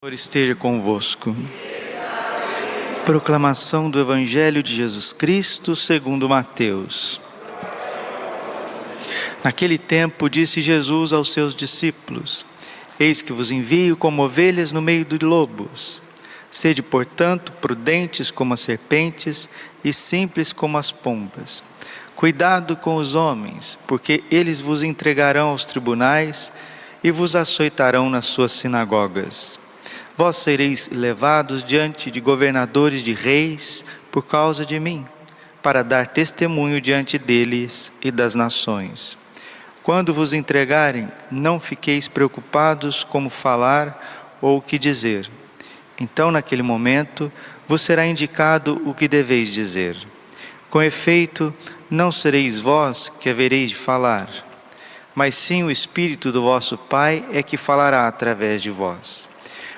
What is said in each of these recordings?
Senhor esteja convosco. Proclamação do Evangelho de Jesus Cristo segundo Mateus. Naquele tempo disse Jesus aos seus discípulos: Eis que vos envio como ovelhas no meio de lobos. Sede, portanto, prudentes como as serpentes e simples como as pombas. Cuidado com os homens, porque eles vos entregarão aos tribunais e vos açoitarão nas suas sinagogas Vós sereis levados diante de governadores de reis por causa de mim, para dar testemunho diante deles e das nações. Quando vos entregarem, não fiqueis preocupados como falar ou o que dizer. Então, naquele momento, vos será indicado o que deveis dizer. Com efeito, não sereis vós que havereis de falar, mas sim o Espírito do vosso Pai é que falará através de vós.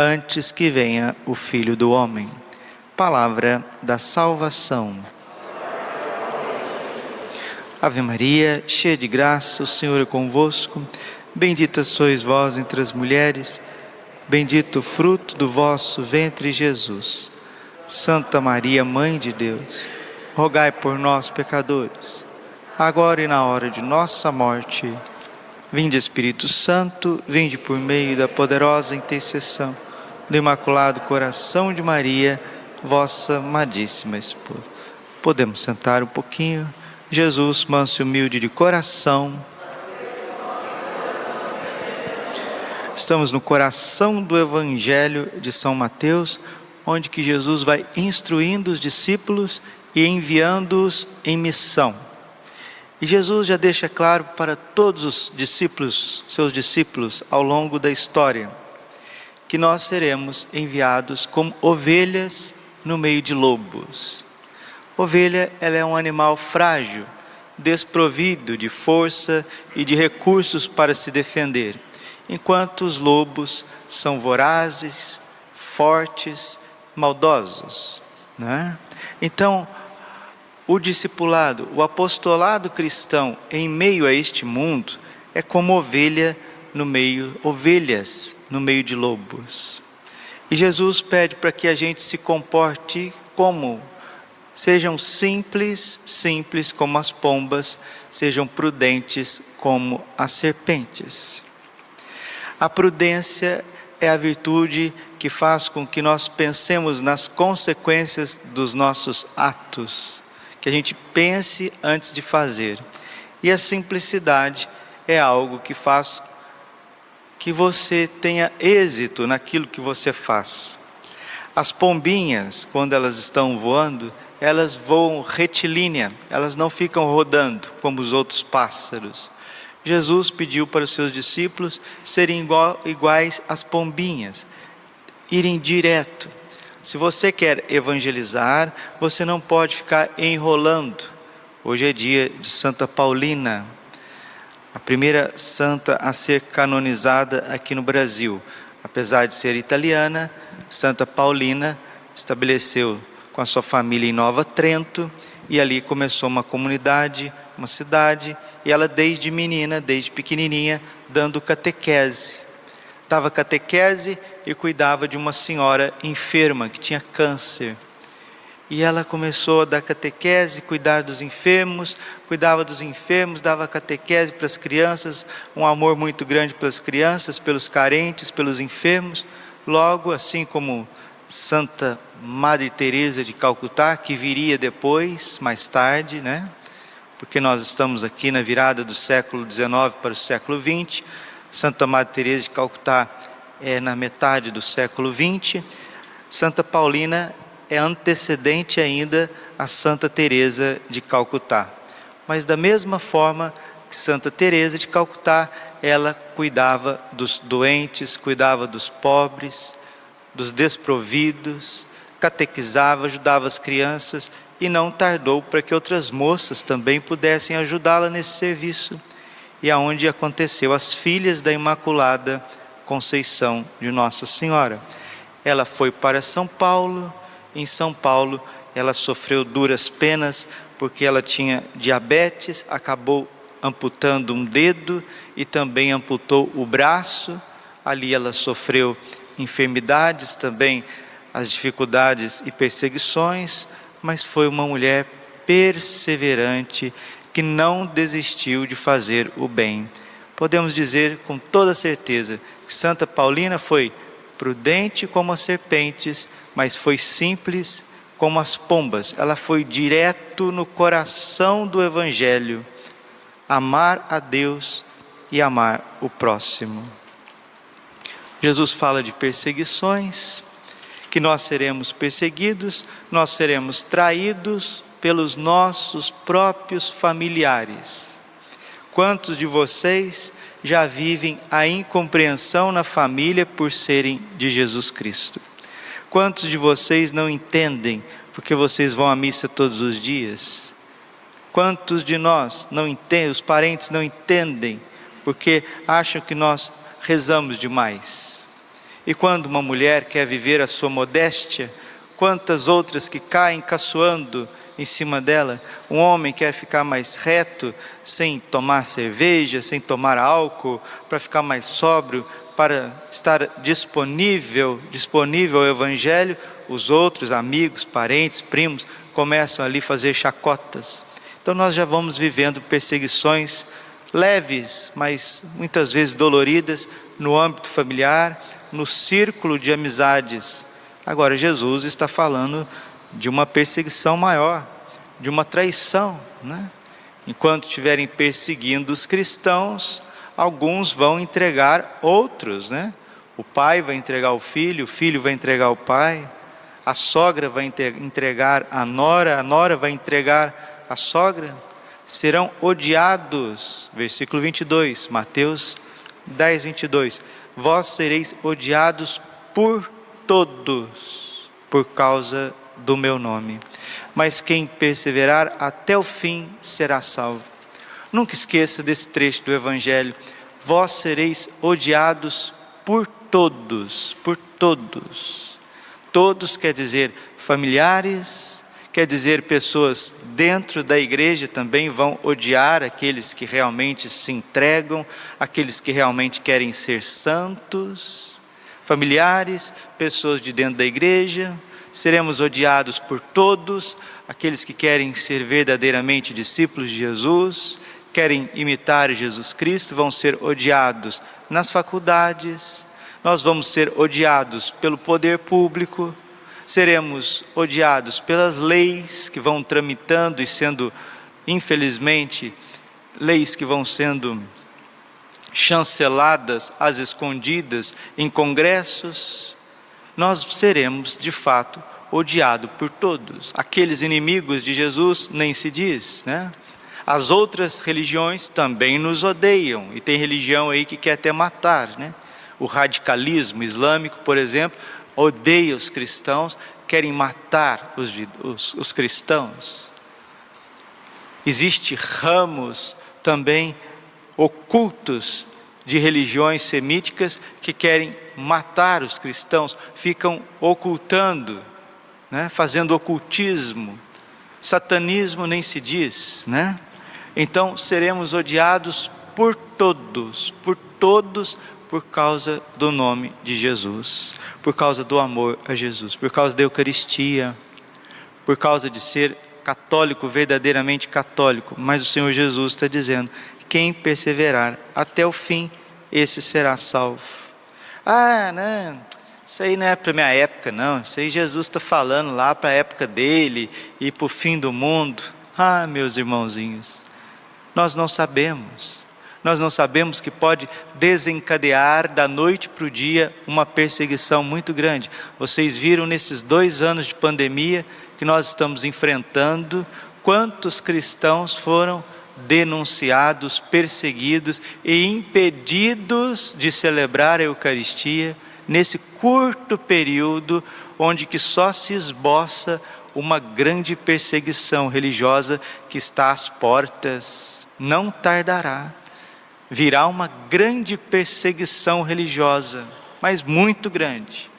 antes que venha o Filho do Homem. Palavra da salvação. Ave Maria, cheia de graça, o Senhor é convosco. Bendita sois vós entre as mulheres, bendito o fruto do vosso ventre, Jesus. Santa Maria, Mãe de Deus, rogai por nós, pecadores, agora e na hora de nossa morte. Vinde, Espírito Santo, vinde por meio da poderosa intercessão do Imaculado Coração de Maria, vossa amadíssima esposa. Podemos sentar um pouquinho. Jesus, manso e humilde de coração. Estamos no coração do Evangelho de São Mateus, onde que Jesus vai instruindo os discípulos e enviando-os em missão. E Jesus já deixa claro para todos os discípulos, seus discípulos, ao longo da história, que nós seremos enviados como ovelhas no meio de lobos. Ovelha, ela é um animal frágil, desprovido de força e de recursos para se defender, enquanto os lobos são vorazes, fortes, maldosos. Né? Então, o discipulado, o apostolado cristão em meio a este mundo é como ovelha no meio, ovelhas no meio de lobos. E Jesus pede para que a gente se comporte como sejam simples, simples como as pombas, sejam prudentes como as serpentes. A prudência é a virtude que faz com que nós pensemos nas consequências dos nossos atos, que a gente pense antes de fazer. E a simplicidade é algo que faz que você tenha êxito naquilo que você faz. As pombinhas, quando elas estão voando, elas voam retilínea, elas não ficam rodando como os outros pássaros. Jesus pediu para os seus discípulos serem igual, iguais às pombinhas, irem direto. Se você quer evangelizar, você não pode ficar enrolando. Hoje é dia de Santa Paulina, a primeira santa a ser canonizada aqui no Brasil. Apesar de ser italiana, Santa Paulina estabeleceu com a sua família em Nova Trento e ali começou uma comunidade, uma cidade, e ela desde menina, desde pequenininha, dando catequese. Dava catequese e cuidava de uma senhora enferma que tinha câncer. E ela começou a dar catequese, cuidar dos enfermos, cuidava dos enfermos, dava catequese para as crianças, um amor muito grande pelas crianças, pelos carentes, pelos enfermos. Logo, assim como Santa Madre Teresa de Calcutá, que viria depois, mais tarde, né? Porque nós estamos aqui na virada do século XIX para o século XX. Santa Madre Teresa de Calcutá é na metade do século XX. Santa Paulina é antecedente ainda a Santa Teresa de Calcutá. Mas da mesma forma que Santa Teresa de Calcutá, ela cuidava dos doentes, cuidava dos pobres, dos desprovidos, catequizava, ajudava as crianças e não tardou para que outras moças também pudessem ajudá-la nesse serviço. E aonde aconteceu as filhas da Imaculada Conceição de Nossa Senhora. Ela foi para São Paulo, em São Paulo ela sofreu duras penas porque ela tinha diabetes, acabou amputando um dedo e também amputou o braço. Ali ela sofreu enfermidades também, as dificuldades e perseguições, mas foi uma mulher perseverante que não desistiu de fazer o bem. Podemos dizer com toda certeza que Santa Paulina foi prudente como as serpentes, mas foi simples como as pombas. Ela foi direto no coração do Evangelho amar a Deus e amar o próximo. Jesus fala de perseguições, que nós seremos perseguidos, nós seremos traídos pelos nossos próprios familiares. Quantos de vocês já vivem a incompreensão na família por serem de Jesus Cristo? Quantos de vocês não entendem porque vocês vão à missa todos os dias? Quantos de nós não entendem, os parentes não entendem, porque acham que nós rezamos demais? E quando uma mulher quer viver a sua modéstia, quantas outras que caem caçoando em cima dela? Um homem quer ficar mais reto, sem tomar cerveja, sem tomar álcool, para ficar mais sóbrio, para estar disponível, disponível ao evangelho, os outros amigos, parentes, primos começam ali a fazer chacotas então nós já vamos vivendo perseguições leves, mas muitas vezes doloridas no âmbito familiar, no círculo de amizades. Agora Jesus está falando de uma perseguição maior, de uma traição, né? Enquanto estiverem perseguindo os cristãos, alguns vão entregar outros, né? O pai vai entregar o filho, o filho vai entregar o pai, a sogra vai entregar a nora, a nora vai entregar a sogra, serão odiados. Versículo 22, Mateus 10, 22. Vós sereis odiados por todos, por causa do meu nome. Mas quem perseverar até o fim será salvo. Nunca esqueça desse trecho do Evangelho. Vós sereis odiados por todos, por todos. Todos quer dizer familiares, Quer dizer, pessoas dentro da igreja também vão odiar aqueles que realmente se entregam, aqueles que realmente querem ser santos, familiares, pessoas de dentro da igreja, seremos odiados por todos, aqueles que querem ser verdadeiramente discípulos de Jesus, querem imitar Jesus Cristo, vão ser odiados nas faculdades, nós vamos ser odiados pelo poder público, seremos odiados pelas leis que vão tramitando e sendo, infelizmente, leis que vão sendo chanceladas às escondidas em congressos, nós seremos de fato odiados por todos. Aqueles inimigos de Jesus nem se diz, né? As outras religiões também nos odeiam e tem religião aí que quer até matar, né? O radicalismo islâmico, por exemplo, odeia os cristãos, querem matar os, os, os cristãos. Existem ramos também ocultos de religiões semíticas que querem matar os cristãos, ficam ocultando, né, fazendo ocultismo. Satanismo nem se diz, né? Então seremos odiados por todos, por todos por causa do nome de Jesus, por causa do amor a Jesus, por causa da Eucaristia, por causa de ser católico, verdadeiramente católico. Mas o Senhor Jesus está dizendo: quem perseverar até o fim, esse será salvo. Ah, não, isso aí não é para minha época, não. Isso aí Jesus está falando lá para a época dele e para o fim do mundo. Ah, meus irmãozinhos, nós não sabemos nós não sabemos que pode desencadear da noite para o dia uma perseguição muito grande. Vocês viram nesses dois anos de pandemia que nós estamos enfrentando, quantos cristãos foram denunciados, perseguidos e impedidos de celebrar a Eucaristia nesse curto período onde que só se esboça uma grande perseguição religiosa que está às portas. Não tardará. Virá uma grande perseguição religiosa, mas muito grande.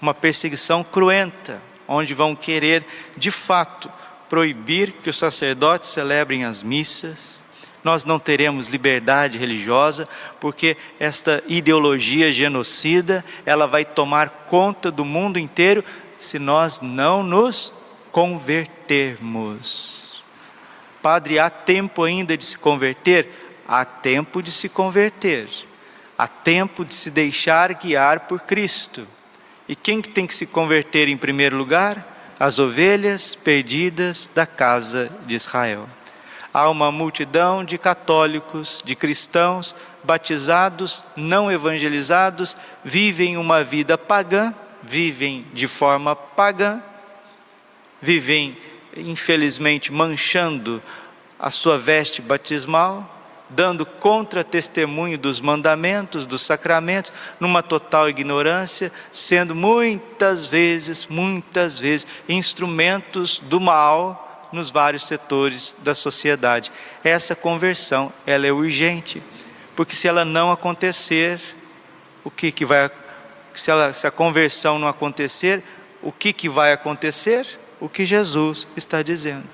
Uma perseguição cruenta, onde vão querer, de fato, proibir que os sacerdotes celebrem as missas. Nós não teremos liberdade religiosa, porque esta ideologia genocida, ela vai tomar conta do mundo inteiro se nós não nos convertermos. Padre, há tempo ainda de se converter? Há tempo de se converter. Há tempo de se deixar guiar por Cristo. E quem que tem que se converter em primeiro lugar? As ovelhas perdidas da casa de Israel. Há uma multidão de católicos, de cristãos, batizados, não evangelizados, vivem uma vida pagã, vivem de forma pagã, vivem, infelizmente, manchando a sua veste batismal, dando contra-testemunho dos mandamentos, dos sacramentos, numa total ignorância, sendo muitas vezes, muitas vezes, instrumentos do mal nos vários setores da sociedade. Essa conversão, ela é urgente, porque se ela não acontecer, o que, que vai se, ela, se a conversão não acontecer, o que, que vai acontecer? O que Jesus está dizendo.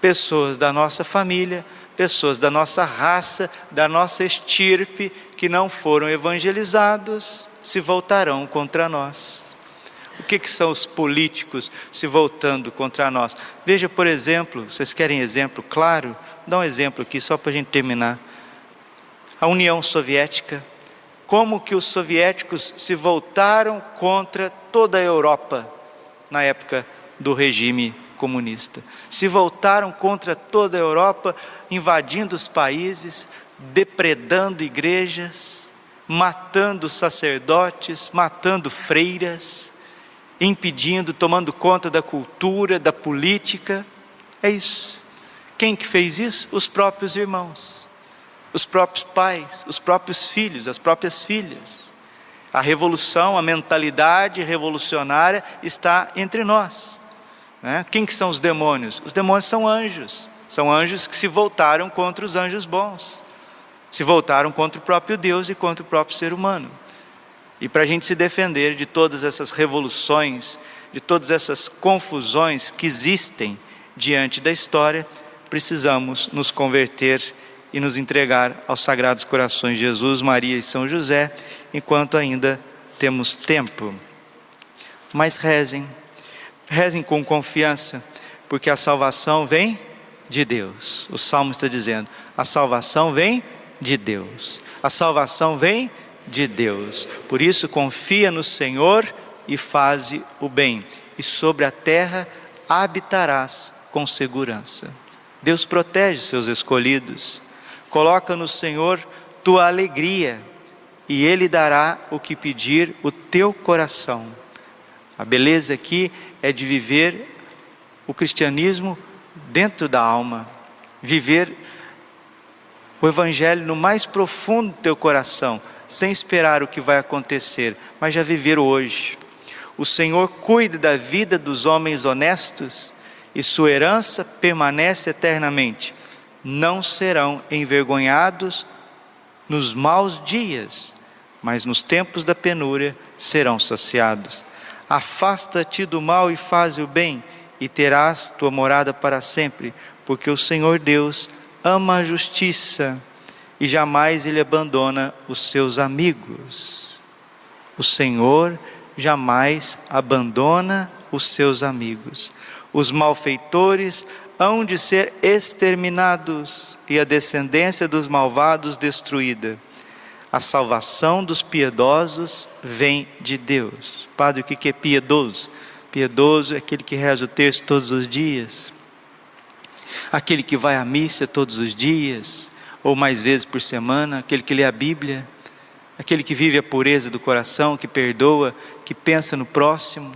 Pessoas da nossa família, pessoas da nossa raça, da nossa estirpe, que não foram evangelizados, se voltarão contra nós. O que, que são os políticos se voltando contra nós? Veja, por exemplo, vocês querem exemplo claro? Dá um exemplo aqui, só para a gente terminar. A União Soviética, como que os soviéticos se voltaram contra toda a Europa na época do regime comunista. Se voltaram contra toda a Europa, invadindo os países, depredando igrejas, matando sacerdotes, matando freiras, impedindo, tomando conta da cultura, da política. É isso. Quem que fez isso? Os próprios irmãos, os próprios pais, os próprios filhos, as próprias filhas. A revolução, a mentalidade revolucionária está entre nós. Né? Quem que são os demônios? Os demônios são anjos. São anjos que se voltaram contra os anjos bons. Se voltaram contra o próprio Deus e contra o próprio ser humano. E para a gente se defender de todas essas revoluções, de todas essas confusões que existem diante da história, precisamos nos converter e nos entregar aos sagrados corações de Jesus, Maria e São José, enquanto ainda temos tempo. Mas rezem, Rezem com confiança, porque a salvação vem de Deus. O salmo está dizendo: a salvação vem de Deus. A salvação vem de Deus. Por isso, confia no Senhor e faze o bem, e sobre a terra habitarás com segurança. Deus protege seus escolhidos. Coloca no Senhor tua alegria, e Ele dará o que pedir o teu coração. A beleza aqui é de viver o cristianismo dentro da alma, viver o Evangelho no mais profundo do teu coração, sem esperar o que vai acontecer, mas já viver hoje. O Senhor cuida da vida dos homens honestos e sua herança permanece eternamente. Não serão envergonhados nos maus dias, mas nos tempos da penúria serão saciados. Afasta-te do mal e faze o bem, e terás tua morada para sempre, porque o Senhor Deus ama a justiça e jamais ele abandona os seus amigos. O Senhor jamais abandona os seus amigos. Os malfeitores hão de ser exterminados e a descendência dos malvados destruída a salvação dos piedosos vem de Deus. Padre, o que é piedoso? Piedoso é aquele que reza o texto todos os dias, aquele que vai à missa todos os dias, ou mais vezes por semana, aquele que lê a Bíblia, aquele que vive a pureza do coração, que perdoa, que pensa no próximo.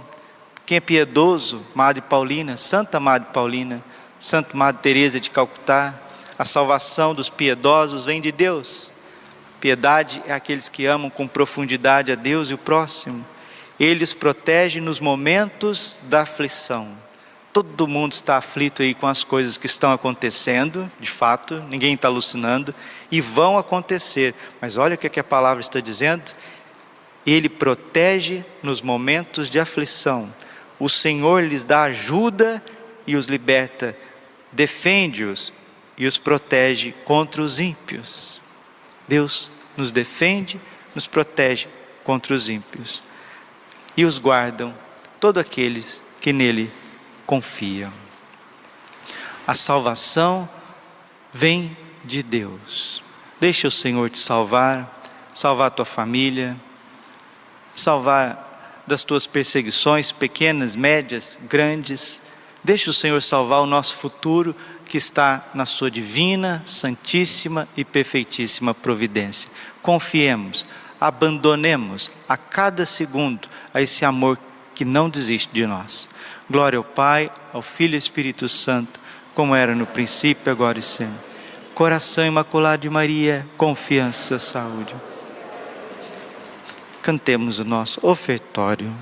Quem é piedoso? Madre Paulina, Santa Madre Paulina, Santa Madre Teresa de Calcutá. A salvação dos piedosos vem de Deus. Piedade é aqueles que amam com profundidade a Deus e o próximo. Ele os protege nos momentos da aflição. Todo mundo está aflito aí com as coisas que estão acontecendo, de fato, ninguém está alucinando, e vão acontecer. Mas olha o que, é que a palavra está dizendo. Ele protege nos momentos de aflição. O Senhor lhes dá ajuda e os liberta, defende-os e os protege contra os ímpios. Deus nos defende, nos protege contra os ímpios. E os guardam todos aqueles que nele confiam. A salvação vem de Deus. Deixa o Senhor te salvar, salvar a tua família, salvar das tuas perseguições pequenas, médias, grandes. Deixa o Senhor salvar o nosso futuro que está na sua divina, santíssima e perfeitíssima providência. Confiemos, abandonemos a cada segundo a esse amor que não desiste de nós. Glória ao Pai, ao Filho e ao Espírito Santo, como era no princípio, agora e sempre. Coração imaculado de Maria, confiança, saúde. Cantemos o nosso ofertório.